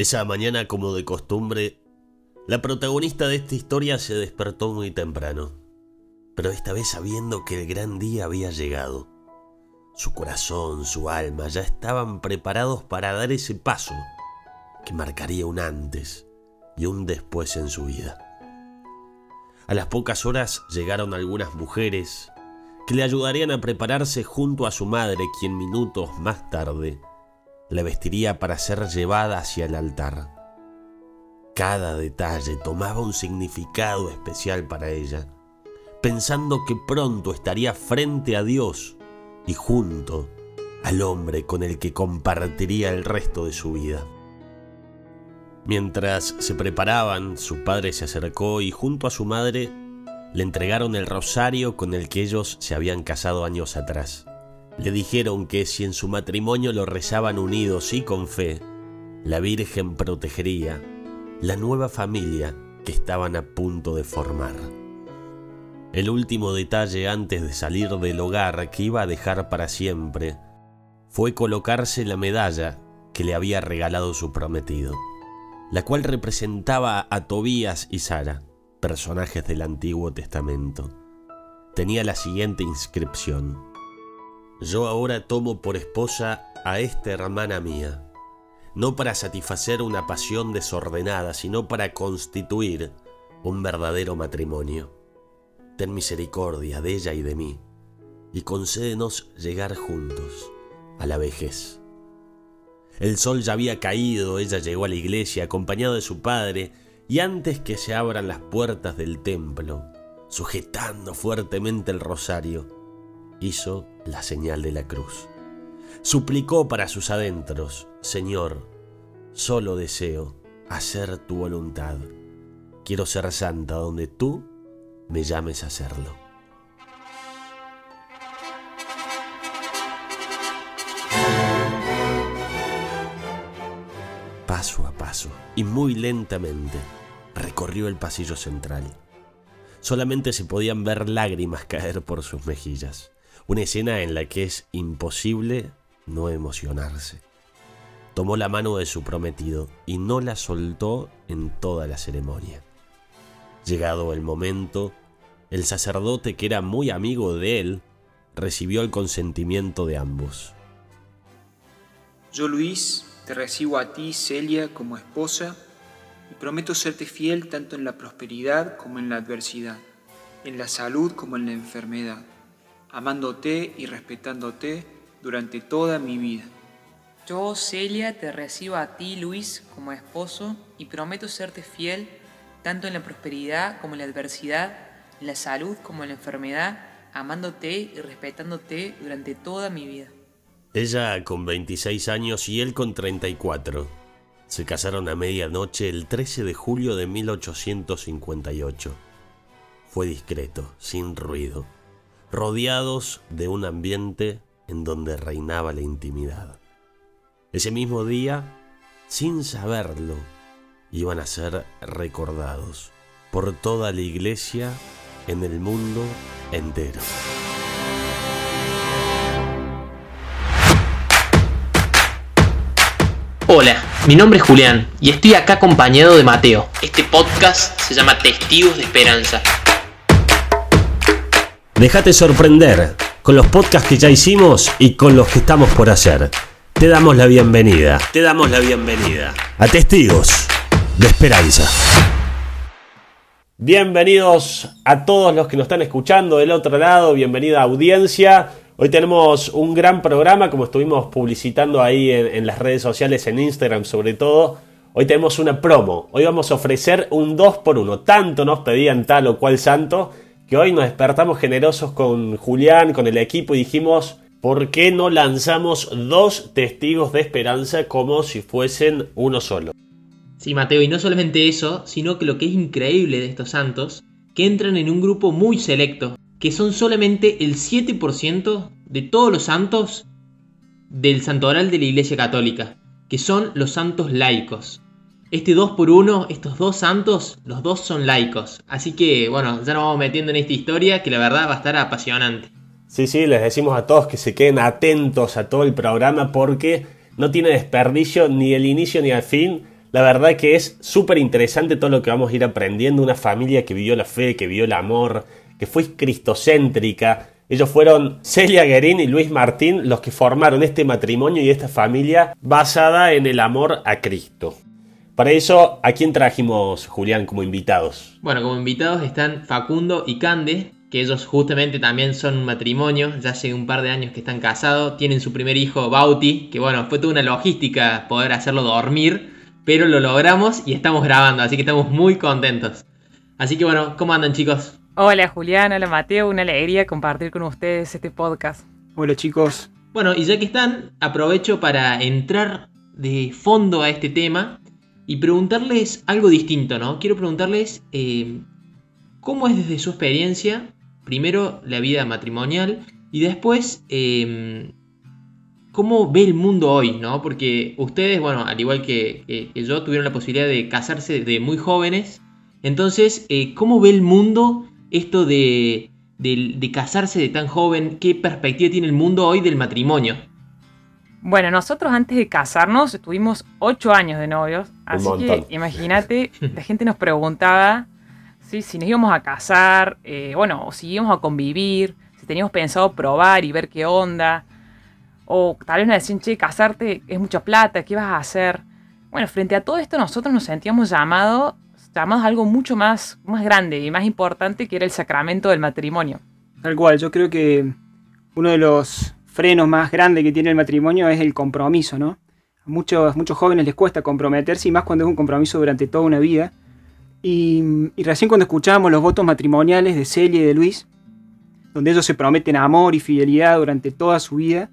Esa mañana, como de costumbre, la protagonista de esta historia se despertó muy temprano, pero esta vez sabiendo que el gran día había llegado. Su corazón, su alma ya estaban preparados para dar ese paso que marcaría un antes y un después en su vida. A las pocas horas llegaron algunas mujeres que le ayudarían a prepararse junto a su madre, quien minutos más tarde la vestiría para ser llevada hacia el altar. Cada detalle tomaba un significado especial para ella, pensando que pronto estaría frente a Dios y junto al hombre con el que compartiría el resto de su vida. Mientras se preparaban, su padre se acercó y junto a su madre le entregaron el rosario con el que ellos se habían casado años atrás. Le dijeron que si en su matrimonio lo rezaban unidos y con fe, la Virgen protegería la nueva familia que estaban a punto de formar. El último detalle antes de salir del hogar que iba a dejar para siempre fue colocarse la medalla que le había regalado su prometido, la cual representaba a Tobías y Sara, personajes del Antiguo Testamento. Tenía la siguiente inscripción. Yo ahora tomo por esposa a esta hermana mía, no para satisfacer una pasión desordenada, sino para constituir un verdadero matrimonio. Ten misericordia de ella y de mí, y concédenos llegar juntos a la vejez. El sol ya había caído, ella llegó a la iglesia acompañada de su padre, y antes que se abran las puertas del templo, sujetando fuertemente el rosario, hizo la señal de la cruz. Suplicó para sus adentros, Señor, solo deseo hacer tu voluntad. Quiero ser santa donde tú me llames a hacerlo. Paso a paso y muy lentamente recorrió el pasillo central. Solamente se podían ver lágrimas caer por sus mejillas. Una escena en la que es imposible no emocionarse. Tomó la mano de su prometido y no la soltó en toda la ceremonia. Llegado el momento, el sacerdote, que era muy amigo de él, recibió el consentimiento de ambos. Yo, Luis, te recibo a ti, Celia, como esposa, y prometo serte fiel tanto en la prosperidad como en la adversidad, en la salud como en la enfermedad amándote y respetándote durante toda mi vida. Yo, Celia, te recibo a ti, Luis, como esposo y prometo serte fiel tanto en la prosperidad como en la adversidad, en la salud como en la enfermedad, amándote y respetándote durante toda mi vida. Ella con 26 años y él con 34. Se casaron a medianoche el 13 de julio de 1858. Fue discreto, sin ruido rodeados de un ambiente en donde reinaba la intimidad. Ese mismo día, sin saberlo, iban a ser recordados por toda la iglesia en el mundo entero. Hola, mi nombre es Julián y estoy acá acompañado de Mateo. Este podcast se llama Testigos de Esperanza Déjate sorprender con los podcasts que ya hicimos y con los que estamos por hacer. Te damos la bienvenida. Te damos la bienvenida a Testigos de Esperanza. Bienvenidos a todos los que nos están escuchando del otro lado, bienvenida audiencia. Hoy tenemos un gran programa, como estuvimos publicitando ahí en, en, las redes sociales, en Instagram sobre todo. Hoy tenemos una promo. Hoy vamos a ofrecer un 2 por 1 Tanto nos pedían tal o cual santo que hoy nos despertamos generosos con Julián, con el equipo y dijimos, ¿por qué no lanzamos dos testigos de esperanza como si fuesen uno solo? Sí, Mateo, y no solamente eso, sino que lo que es increíble de estos santos, que entran en un grupo muy selecto, que son solamente el 7% de todos los santos del santoral de la Iglesia Católica, que son los santos laicos. Este 2 por 1 estos dos santos, los dos son laicos. Así que, bueno, ya nos vamos metiendo en esta historia que la verdad va a estar apasionante. Sí, sí, les decimos a todos que se queden atentos a todo el programa porque no tiene desperdicio ni el inicio ni el fin. La verdad que es súper interesante todo lo que vamos a ir aprendiendo. Una familia que vivió la fe, que vivió el amor, que fue cristocéntrica. Ellos fueron Celia Guerín y Luis Martín los que formaron este matrimonio y esta familia basada en el amor a Cristo. Para eso, ¿a quién trajimos, Julián, como invitados? Bueno, como invitados están Facundo y Cande, que ellos justamente también son un matrimonio, ya hace un par de años que están casados, tienen su primer hijo, Bauti, que bueno, fue toda una logística poder hacerlo dormir, pero lo logramos y estamos grabando, así que estamos muy contentos. Así que bueno, ¿cómo andan chicos? Hola Julián, hola Mateo, una alegría compartir con ustedes este podcast. Hola chicos. Bueno, y ya que están, aprovecho para entrar de fondo a este tema y preguntarles algo distinto, ¿no? Quiero preguntarles eh, cómo es desde su experiencia, primero la vida matrimonial y después eh, cómo ve el mundo hoy, ¿no? Porque ustedes, bueno, al igual que, yo, tuvieron la posibilidad de casarse de muy jóvenes. Entonces, eh, ¿cómo ve el mundo esto de, de, casarse de tan joven? ¿Qué perspectiva tiene el mundo hoy del matrimonio? Bueno, nosotros antes de casarnos tuvimos ocho años de novios, así que imagínate, la gente nos preguntaba si nos íbamos a casar, eh, bueno, o si íbamos a convivir, si teníamos pensado probar y ver qué onda. O tal vez nos decían, che, casarte es mucha plata, ¿qué vas a hacer? Bueno, frente a todo esto nosotros nos sentíamos llamados, llamados a algo mucho más, más grande y más importante que era el sacramento del matrimonio. Tal cual, yo creo que uno de los frenos más grandes que tiene el matrimonio es el compromiso, ¿no? A muchos, muchos jóvenes les cuesta comprometerse y más cuando es un compromiso durante toda una vida. Y, recién cuando escuchábamos los votos matrimoniales de Celia y de Luis, donde ellos se prometen amor y fidelidad durante toda su vida,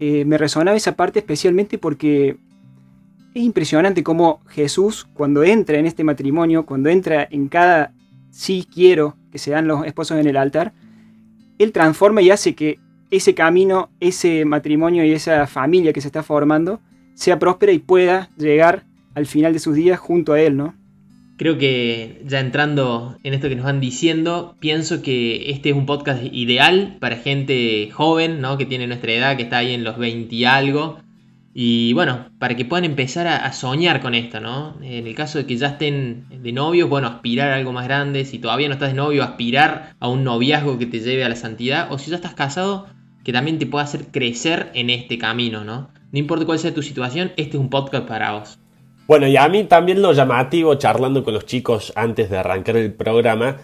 eh, me resonaba esa parte especialmente porque es impresionante cómo Jesús, cuando entra en este matrimonio, cuando entra en cada sí quiero que se dan los esposos en el altar, Él transforma y hace que ese camino, ese matrimonio y esa familia que se está formando sea próspera y pueda llegar al final de sus días junto a Él, ¿no? Creo que ya entrando en esto que nos van diciendo, pienso que este es un podcast ideal para gente joven, ¿no? Que tiene nuestra edad, que está ahí en los 20 y algo. Y bueno, para que puedan empezar a, soñar con esto, ¿no? En el caso de que ya estén de novios, bueno, aspirar a algo más grande. Si todavía no estás de novio, aspirar a un noviazgo que te lleve a la santidad. O si ya estás casado, que también te pueda hacer crecer en este camino, ¿no? No importa cuál sea tu situación, este es un podcast para vos. Bueno, y a mí también lo llamativo, charlando con los chicos antes de arrancar el programa,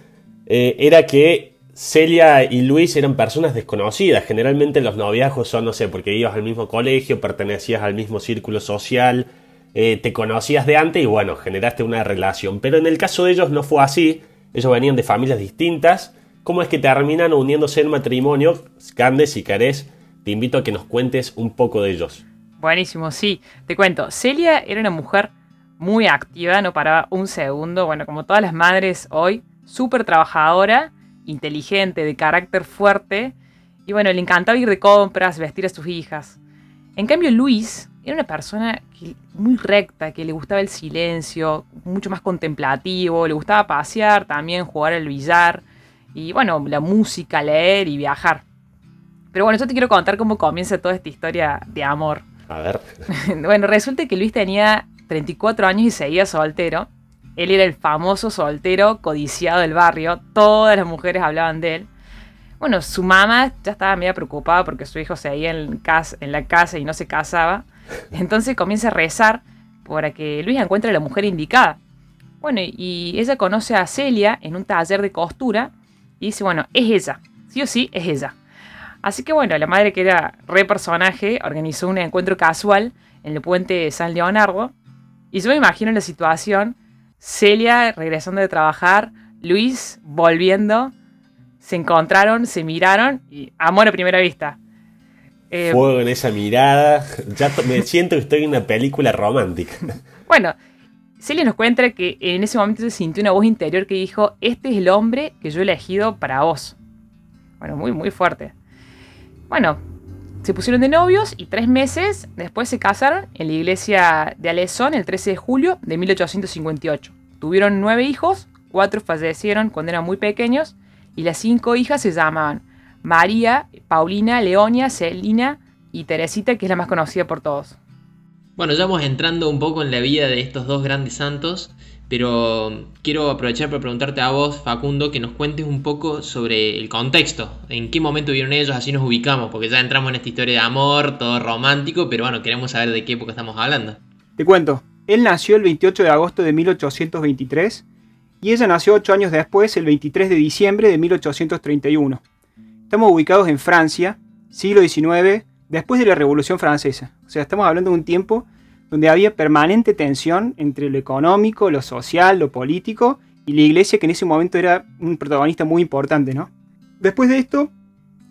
eh, era que Celia y Luis eran personas desconocidas. Generalmente los noviazgos son, no sé, porque ibas al mismo colegio, pertenecías al mismo círculo social, eh, te conocías de antes y bueno, generaste una relación. Pero en el caso de ellos no fue así. Ellos venían de familias distintas. ¿Cómo es que terminan uniéndose en matrimonio? Candes, si querés, te invito a que nos cuentes un poco de ellos. Buenísimo, sí. Te cuento, Celia era una mujer muy activa, no paraba un segundo, bueno, como todas las madres hoy, súper trabajadora, inteligente, de carácter fuerte, y bueno, le encantaba ir de compras, vestir a sus hijas. En cambio, Luis era una persona muy recta, que le gustaba el silencio, mucho más contemplativo, le gustaba pasear, también jugar al billar, y bueno, la música, leer y viajar. Pero bueno, yo te quiero contar cómo comienza toda esta historia de amor. A ver. bueno, resulta que Luis tenía 34 años y seguía soltero. Él era el famoso soltero codiciado del barrio. Todas las mujeres hablaban de él. Bueno, su mamá ya estaba medio preocupada porque su hijo seguía en, en la casa y no se casaba. Entonces comienza a rezar para que Luis encuentre la mujer indicada. Bueno, y ella conoce a Celia en un taller de costura y dice, bueno, es ella. Sí o sí, es ella. Así que bueno, la madre que era re personaje organizó un encuentro casual en el puente San Leonardo. Y yo me imagino la situación, Celia regresando de trabajar, Luis volviendo, se encontraron, se miraron y amor a primera vista. Eh, Fuego en esa mirada, ya me siento que estoy en una película romántica. Bueno, Celia nos cuenta que en ese momento se sintió una voz interior que dijo, este es el hombre que yo he elegido para vos. Bueno, muy, muy fuerte. Bueno, se pusieron de novios y tres meses después se casaron en la iglesia de Alezón el 13 de julio de 1858. Tuvieron nueve hijos, cuatro fallecieron cuando eran muy pequeños y las cinco hijas se llamaban María, Paulina, Leonia, Celina y Teresita, que es la más conocida por todos. Bueno, ya vamos entrando un poco en la vida de estos dos grandes santos, pero quiero aprovechar para preguntarte a vos, Facundo, que nos cuentes un poco sobre el contexto, en qué momento vieron ellos, así nos ubicamos, porque ya entramos en esta historia de amor, todo romántico, pero bueno, queremos saber de qué época estamos hablando. Te cuento, él nació el 28 de agosto de 1823 y ella nació ocho años después, el 23 de diciembre de 1831. Estamos ubicados en Francia, siglo XIX, después de la Revolución Francesa. O sea, estamos hablando de un tiempo donde había permanente tensión entre lo económico, lo social, lo político y la iglesia que en ese momento era un protagonista muy importante, ¿no? Después de esto,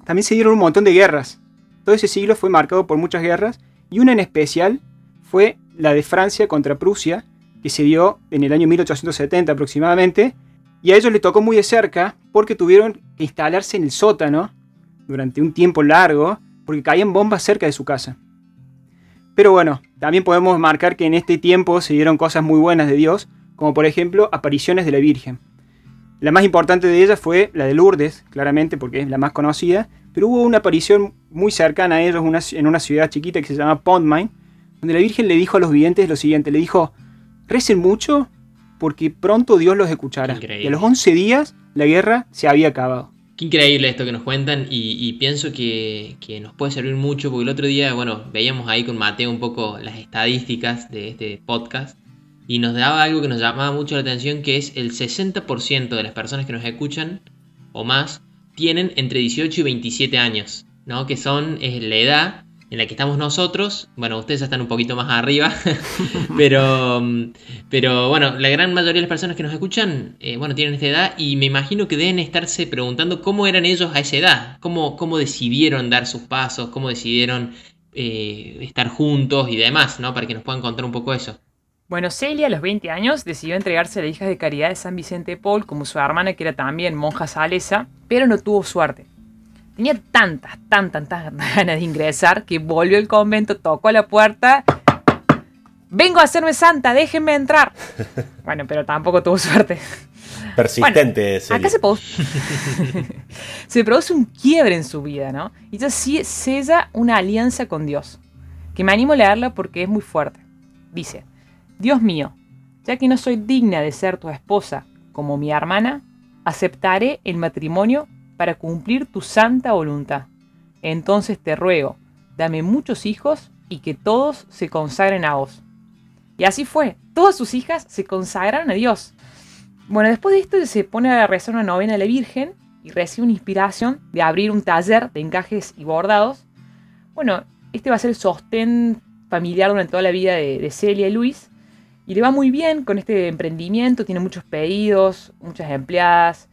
también se dieron un montón de guerras. Todo ese siglo fue marcado por muchas guerras y una en especial fue la de Francia contra Prusia, que se dio en el año 1870 aproximadamente, y a ellos le tocó muy de cerca porque tuvieron que instalarse en el sótano durante un tiempo largo porque caían bombas cerca de su casa. Pero bueno, también podemos marcar que en este tiempo se dieron cosas muy buenas de Dios, como por ejemplo apariciones de la Virgen. La más importante de ellas fue la de Lourdes, claramente porque es la más conocida, pero hubo una aparición muy cercana a ellos en una ciudad chiquita que se llama Pontmain, donde la Virgen le dijo a los videntes lo siguiente, le dijo, recen mucho porque pronto Dios los escuchará. Y a los 11 días la guerra se había acabado. Qué increíble esto que nos cuentan y, pienso que, nos puede servir mucho porque el otro día, bueno, veíamos ahí con Mateo un poco las estadísticas de este podcast y nos daba algo que nos llamaba mucho la atención que es el 60% de las personas que nos escuchan o más tienen entre 18 y 27 años, ¿no? Que son es la edad en la que estamos nosotros. Bueno, ustedes están un poquito más arriba, pero, pero bueno, la gran mayoría de las personas que nos escuchan, eh, bueno, tienen esta edad y me imagino que deben estarse preguntando cómo eran ellos a esa edad, cómo, cómo decidieron dar sus pasos, cómo decidieron eh, estar juntos y demás, ¿no? Para que nos puedan contar un poco eso. Bueno, Celia a los 20 años decidió entregarse a la hija de caridad de San Vicente Paul como su hermana que era también monja salesa, pero no tuvo suerte. Tenía tantas, tantas, tantas ganas de ingresar que volvió al convento, tocó a la puerta. Vengo a hacerme santa, déjenme entrar. Bueno, pero tampoco tuvo suerte. Persistente. acá se produce, se produce un quiebre en su vida, ¿no? Y entonces sella una alianza con Dios, que me animo a leerla porque es muy fuerte. Dice, Dios mío, ya que no soy digna de ser tu esposa como mi hermana, aceptaré el matrimonio para cumplir tu santa voluntad. Entonces te ruego, dame muchos hijos y que todos se consagren a vos. Y así fue, todas sus hijas se consagraron a Dios. Bueno, después de esto se pone a rezar una novena a la Virgen y recibe una inspiración de abrir un taller de encajes y bordados. Bueno, este va a ser el sostén familiar durante toda la vida de, de Celia y Luis. Y le va muy bien con este emprendimiento, tiene muchos pedidos, muchas empleadas,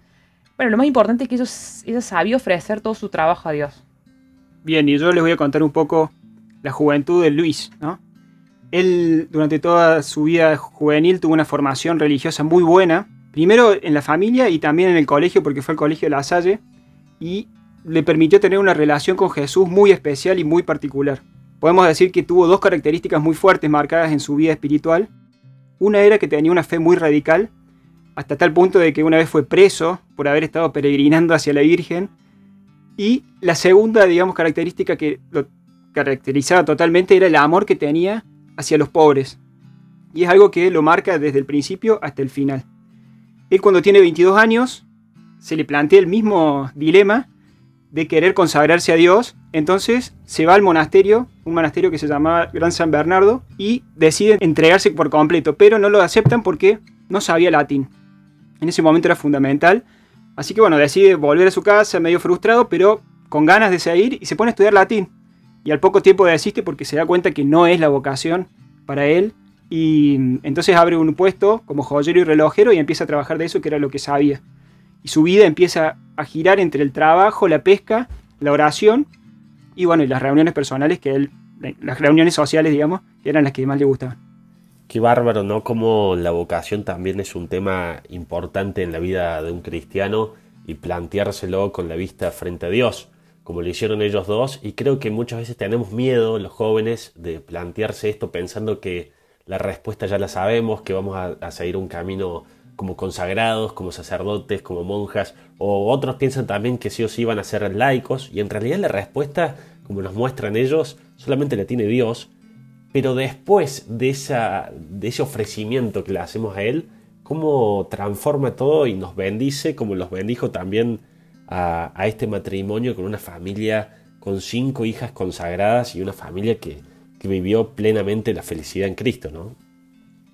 bueno, lo más importante es que ella sabía ofrecer todo su trabajo a Dios. Bien, y yo les voy a contar un poco la juventud de Luis, ¿no? Él durante toda su vida juvenil tuvo una formación religiosa muy buena, primero en la familia y también en el colegio, porque fue al colegio de La Salle, y le permitió tener una relación con Jesús muy especial y muy particular. Podemos decir que tuvo dos características muy fuertes marcadas en su vida espiritual. Una era que tenía una fe muy radical hasta tal punto de que una vez fue preso por haber estado peregrinando hacia la Virgen. Y la segunda, digamos, característica que lo caracterizaba totalmente era el amor que tenía hacia los pobres. Y es algo que lo marca desde el principio hasta el final. Él cuando tiene 22 años se le plantea el mismo dilema de querer consagrarse a Dios, entonces se va al monasterio, un monasterio que se llamaba Gran San Bernardo, y decide entregarse por completo, pero no lo aceptan porque no sabía latín en ese momento era fundamental. Así que bueno, decide volver a su casa medio frustrado, pero con ganas de seguir y se pone a estudiar latín. Y al poco tiempo desiste porque se da cuenta que no es la vocación para él. Y entonces abre un puesto como joyero y relojero y empieza a trabajar de eso, que era lo que sabía. Y su vida empieza a girar entre el trabajo, la pesca, la oración y bueno, y las reuniones personales que él, las reuniones sociales, digamos, eran las que más le gustaban. Qué bárbaro, ¿no? Como la vocación también es un tema importante en la vida de un cristiano y planteárselo con la vista frente a Dios, como lo hicieron ellos dos. Y creo que muchas veces tenemos miedo, los jóvenes, de plantearse esto pensando que la respuesta ya la sabemos, que vamos a, seguir un camino como consagrados, como sacerdotes, como monjas, o otros piensan también que sí o sí van a ser laicos, y en realidad la respuesta, como nos muestran ellos, solamente la tiene Dios Pero después de, esa, de ese ofrecimiento que le hacemos a Él, cómo transforma todo y nos bendice, como los bendijo también a, este matrimonio con una familia con cinco hijas consagradas y una familia que, vivió plenamente la felicidad en Cristo, ¿no?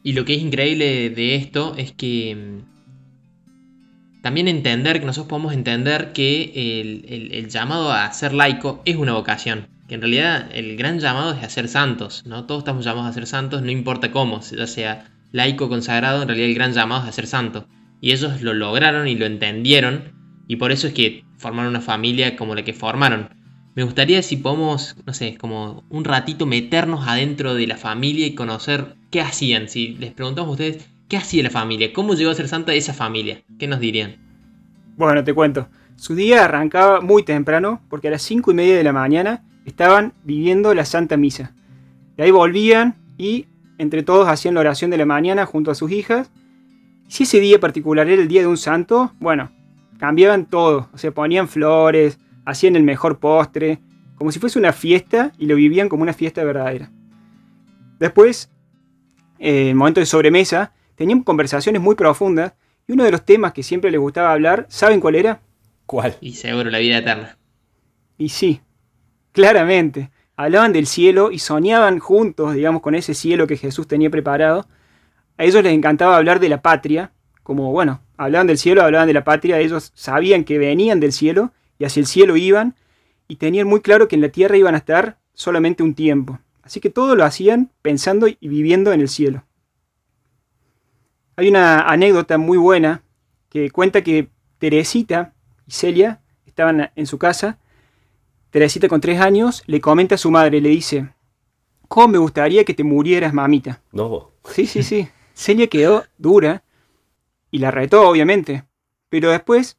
Y lo que es increíble de esto es que mm, también entender, que nosotros podemos entender que el, llamado a ser laico es una vocación. Que en realidad el gran llamado es a ser santos, ¿no? Todos estamos llamados a ser santos, no importa cómo, ya sea laico consagrado, en realidad el gran llamado es a ser santo. Y ellos lo lograron y lo entendieron, y por eso es que formaron una familia como la que formaron. Me gustaría si podemos, no sé, como un ratito meternos adentro de la familia y conocer qué hacían. Si les preguntamos a ustedes, ¿qué hacía la familia? ¿Cómo llegó a ser santa esa familia? ¿Qué nos dirían? Bueno, te cuento. Su día arrancaba muy temprano porque a las cinco y media de la mañana estaban viviendo la Santa Misa. De ahí volvían y entre todos hacían la oración de la mañana junto a sus hijas. Si ese día particular era el día de un santo, bueno, cambiaban todo. O sea, ponían flores, hacían el mejor postre, como si fuese una fiesta y lo vivían como una fiesta verdadera. Después, en el momento de sobremesa, tenían conversaciones muy profundas y uno de los temas que siempre les gustaba hablar, ¿saben cuál era? ¿Cuál? Y seguro la vida eterna. Y sí, claramente. Hablaban del cielo y soñaban juntos, digamos, con ese cielo que Jesús tenía preparado. A ellos les encantaba hablar de la patria, como, bueno, hablaban del cielo, hablaban de la patria, ellos sabían que venían del cielo y hacia el cielo iban y tenían muy claro que en la tierra iban a estar solamente un tiempo. Así que todo lo hacían pensando y viviendo en el cielo. Hay una anécdota muy buena que cuenta que Teresita y Celia estaban en su casa. Teresita con tres años le comenta a su madre, le dice, ¿cómo me gustaría que te murieras, mamita? No. Sí, sí, sí. Celia quedó dura y la retó, obviamente. Pero después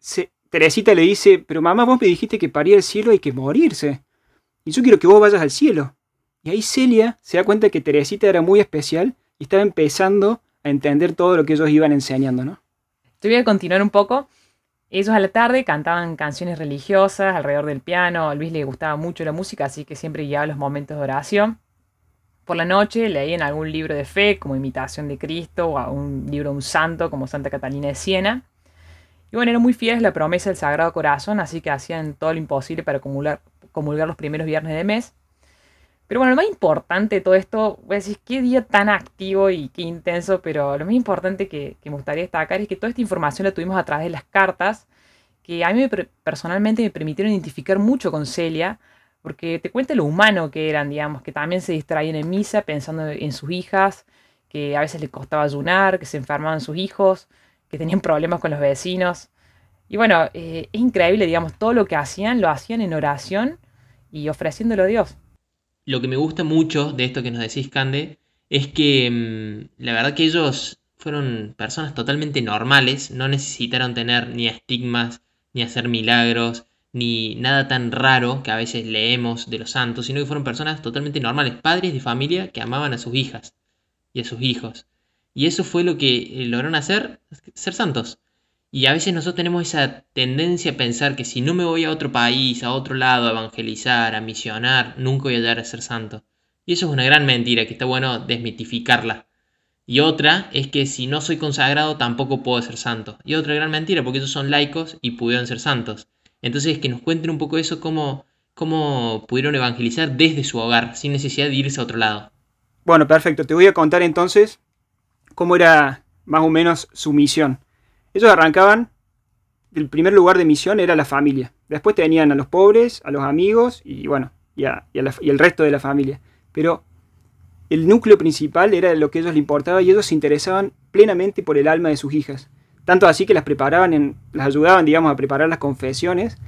se, Teresita le dice, pero mamá, vos me dijiste que para ir al cielo hay que morirse. Y yo quiero que vos vayas al cielo. Y ahí Celia se da cuenta que Teresita era muy especial y estaba empezando a entender todo lo que ellos iban enseñando, ¿no? Te voy a continuar un poco. Ellos a la tarde cantaban canciones religiosas alrededor del piano. A Luis le gustaba mucho la música, así que siempre guiaba los momentos de oración. Por la noche leían algún libro de fe, como Imitación de Cristo, o un libro de un santo, como Santa Catalina de Siena. Y bueno, eran muy fieles a la promesa del Sagrado Corazón, así que hacían todo lo imposible para comulgar, comulgar los primeros viernes de mes. Pero bueno, lo más importante de todo esto, voy a decir, qué día tan activo y qué intenso, pero lo más importante que, me gustaría destacar es que toda esta información la tuvimos a través de las cartas, que a mí personalmente me permitieron identificar mucho con Celia, porque te cuenta lo humano que eran, digamos, que también se distraían en misa pensando en sus hijas, que a veces les costaba ayunar, que se enfermaban sus hijos, que tenían problemas con los vecinos. Y bueno, eh, es increíble, digamos, todo lo que hacían, lo hacían en oración y ofreciéndolo a Dios. Lo que me gusta mucho de esto que nos decís, Cande, es que mm, la verdad que ellos fueron personas totalmente normales, no necesitaron tener ni estigmas, ni hacer milagros, ni nada tan raro que a veces leemos de los santos, sino que fueron personas totalmente normales, padres de familia que amaban a sus hijas y a sus hijos. Y eso fue lo que lograron hacer, ser santos. Y a veces nosotros tenemos esa tendencia a pensar que si no me voy a otro país, a otro lado, a evangelizar, a misionar, nunca voy a llegar a ser santo. Y eso es una gran mentira que está bueno desmitificarla. Y otra es que si no soy consagrado tampoco puedo ser santo. Y otra gran mentira porque ellos son laicos y pudieron ser santos. Entonces que nos cuenten un poco eso, cómo, cómo pudieron evangelizar desde su hogar, sin necesidad de irse a otro lado. Bueno, perfecto. Te voy a contar entonces cómo era más o menos su misión. Ellos arrancaban, el primer lugar de misión era la familia. Después tenían a los pobres, a los amigos y bueno, y, el resto de la familia. Pero el núcleo principal era lo que a ellos les importaba y ellos se interesaban plenamente por el alma de sus hijas. Tanto así que las preparaban, en, las ayudaban, digamos, a preparar las confesiones.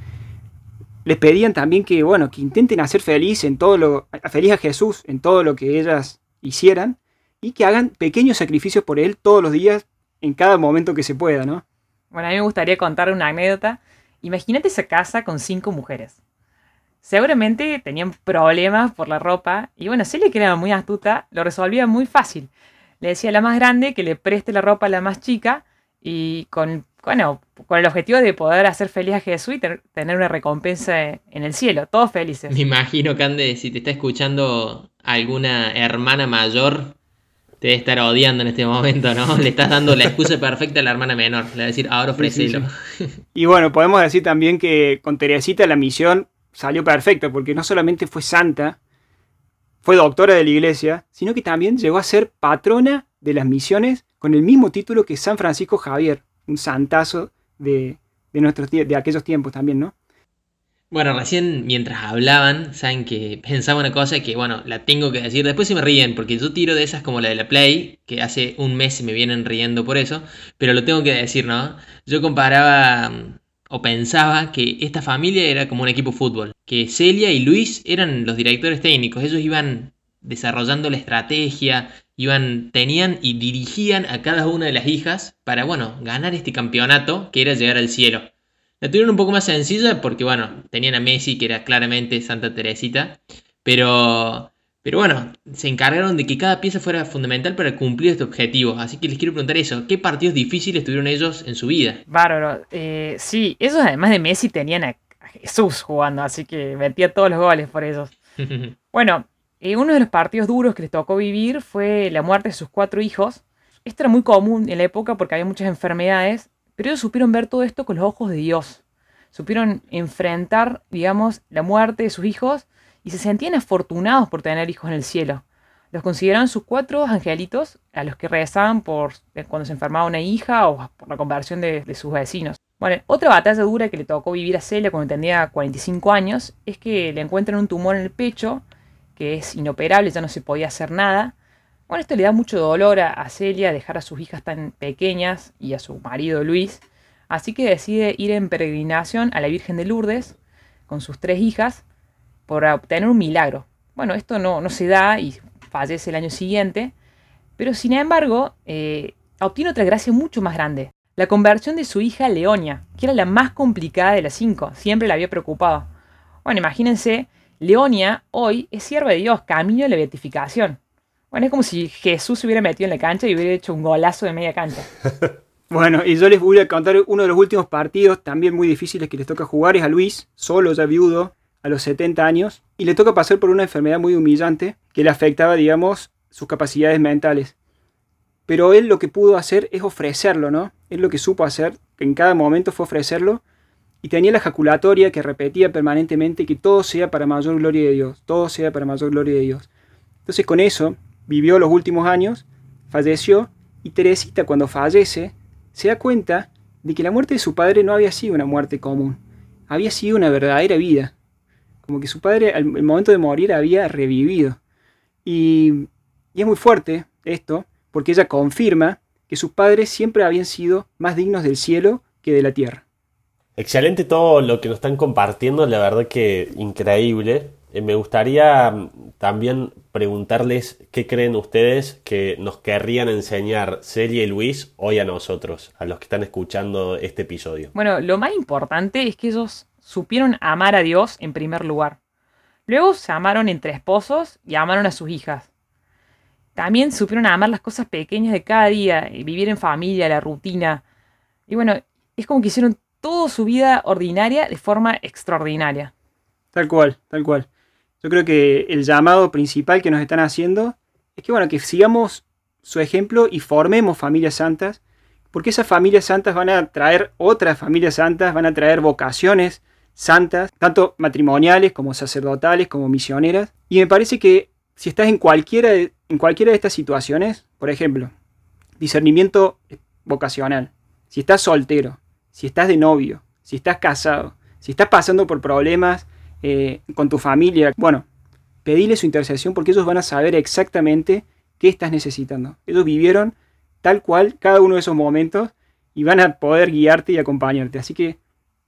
Les pedían también que, bueno, que intenten hacer feliz en todo lo, feliz a Jesús en todo lo que ellas hicieran y que hagan pequeños sacrificios por él todos los días, en cada momento que se pueda, ¿no? Bueno, a mí me gustaría contar una anécdota. Imagínate esa casa con cinco mujeres. Seguramente tenían problemas por la ropa y bueno, Celia que era muy astuta, lo resolvía muy fácil. Le decía a la más grande que le preste la ropa a la más chica y con, bueno, con el objetivo de poder hacer feliz a Jesús y tener una recompensa en el cielo, todos felices. Me imagino, Cande, si te está escuchando alguna hermana mayor te debe estar odiando en este momento, ¿no? Le estás dando la excusa perfecta a la hermana menor. Le va a decir, ahora ofrecelo. Y bueno, podemos decir también que con Teresita la misión salió perfecta, porque no solamente fue santa, fue doctora de la iglesia, sino que también llegó a ser patrona de las misiones con el mismo título que San Francisco Javier, un santazo de, de, nuestros, de aquellos tiempos también, ¿no? Bueno, recién mientras hablaban, saben que pensaba una cosa que, bueno, la tengo que decir. Después se me ríen, porque yo tiro de esas como la de la Play, que hace un mes se me vienen riendo por eso, pero lo tengo que decir, ¿no? Yo comparaba mm, o pensaba que esta familia era como un equipo de fútbol, que Celia y Luis eran los directores técnicos, ellos iban desarrollando la estrategia, iban, tenían y dirigían a cada una de las hijas para, bueno, ganar este campeonato que era llegar al cielo. La tuvieron un poco más sencilla porque, bueno, tenían a Messi, que era claramente Santa Teresita, pero, pero bueno, se encargaron de que cada pieza fuera fundamental para cumplir este objetivo. Así que les quiero preguntar eso, ¿qué partidos difíciles tuvieron ellos en su vida? Bárbaro, eh, sí, ellos además de Messi tenían a Jesús jugando, así que metía todos los goles por ellos. bueno, eh, uno de los partidos duros que les tocó vivir fue la muerte de sus cuatro hijos. Esto era muy común en la época porque había muchas enfermedades pero ellos supieron ver todo esto con los ojos de Dios. Supieron enfrentar, digamos, la muerte de sus hijos y se sentían afortunados por tener hijos en el cielo. Los consideraban sus cuatro angelitos a los que rezaban por eh, cuando se enfermaba una hija o por la conversión de, sus vecinos. Bueno, otra batalla dura que le tocó vivir a Celia cuando tenía 45 años es que le encuentran un tumor en el pecho que es inoperable, ya no se podía hacer nada. Bueno, esto le da mucho dolor a, Celia dejar a sus hijas tan pequeñas y a su marido Luis, así que decide ir en peregrinación a la Virgen de Lourdes con sus tres hijas por obtener un milagro. Bueno, esto no, no se da y fallece el año siguiente, pero sin embargo eh, obtiene otra gracia mucho más grande. La conversión de su hija Leonia, que era la más complicada de las cinco, siempre la había preocupado. Bueno, imagínense, Leonia hoy es sierva de Dios, camino de la beatificación. Bueno, es como si Jesús se hubiera metido en la cancha y hubiera hecho un golazo de media cancha. bueno, y yo les voy a contar uno de los últimos partidos también muy difíciles que les toca jugar. Es a Luis, solo ya viudo, a los 70 años, y le toca pasar por una enfermedad muy humillante que le afectaba, digamos, sus capacidades mentales. Pero él lo que pudo hacer es ofrecerlo, ¿no? Él lo que supo hacer, en cada momento fue ofrecerlo, y tenía la ejaculatoria que repetía permanentemente que todo sea para mayor gloria de Dios, todo sea para mayor gloria de Dios. Entonces con eso vivió los últimos años, falleció, y Teresita cuando fallece se da cuenta de que la muerte de su padre no había sido una muerte común, había sido una verdadera vida, como que su padre al momento de morir había revivido. Y, y es muy fuerte esto, porque ella confirma que sus padres siempre habían sido más dignos del cielo que de la tierra. Excelente todo lo que nos están compartiendo, la verdad que increíble. Eh, me gustaría mm, también preguntarles qué creen ustedes que nos querrían enseñar Celia y Luis hoy a nosotros, a los que están escuchando este episodio. Bueno, lo más importante es que ellos supieron amar a Dios en primer lugar. Luego se amaron entre esposos y amaron a sus hijas. También supieron amar las cosas pequeñas de cada día, vivir en familia, la rutina. Y bueno, es como que hicieron toda su vida ordinaria de forma extraordinaria. Tal cual, tal cual. Yo creo que el llamado principal que nos están haciendo es que, bueno, que sigamos su ejemplo y formemos familias santas, porque esas familias santas van a traer otras familias santas, van a traer vocaciones santas, tanto matrimoniales como sacerdotales, como misioneras. Y me parece que si estás en cualquiera de, en cualquiera de estas situaciones, por ejemplo, discernimiento vocacional, si estás soltero, si estás de novio, si estás casado, si estás pasando por problemas eh, con tu familia. Bueno, pedile su intercesión porque ellos van a saber exactamente qué estás necesitando. Ellos vivieron tal cual cada uno de esos momentos y van a poder guiarte y acompañarte. Así que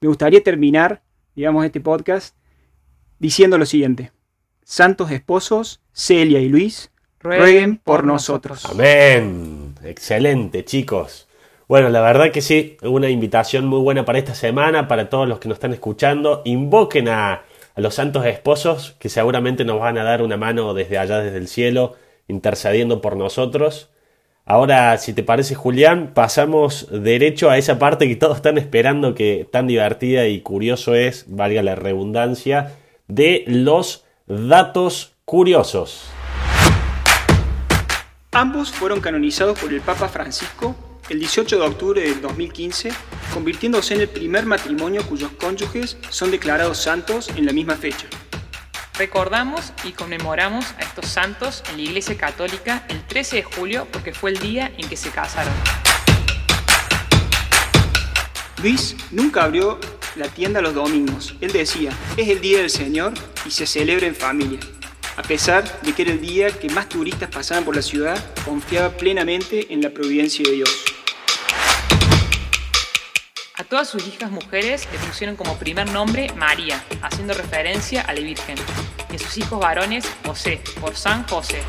me gustaría terminar, digamos, este podcast diciendo lo siguiente. Santos esposos, Celia y Luis, rueguen por nosotros. Amén. Excelente, chicos. Bueno, la verdad que sí, una invitación muy buena para esta semana, para todos los que nos están escuchando. Invoquen a los santos esposos que seguramente nos van a dar una mano desde allá, desde el cielo, intercediendo por nosotros. Ahora, si te parece, Julián, pasamos derecho a esa parte que todos están esperando, que tan divertida y curioso es, valga la redundancia, de los datos curiosos. Ambos fueron canonizados por el Papa Francisco el 18 de octubre del 2015, convirtiéndose en el primer matrimonio cuyos cónyuges son declarados santos en la misma fecha. Recordamos y conmemoramos a estos santos en la Iglesia Católica el 13 de julio porque fue el día en que se casaron. Luis nunca abrió la tienda los domingos. Él decía, es el día del Señor y se celebra en familia. A pesar de que era el día que más turistas pasaban por la ciudad, confiaba plenamente en la providencia de Dios. Todas sus hijas mujeres le pusieron como primer nombre María, haciendo referencia a la Virgen, y a sus hijos varones José, por San José.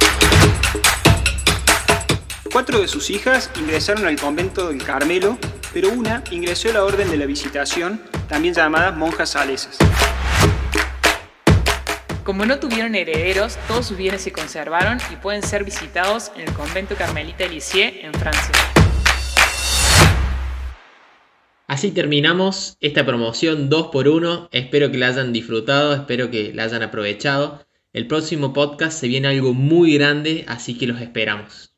Cuatro de sus hijas ingresaron al convento del Carmelo, pero una ingresó a la Orden de la Visitación, también llamada monjas salesas. Como no tuvieron herederos, todos sus bienes se conservaron y pueden ser visitados en el convento carmelita Lisieux en Francia. Así terminamos esta promoción 2x1. Espero que la hayan disfrutado, espero que la hayan aprovechado. El próximo podcast se viene algo muy grande, así que los esperamos.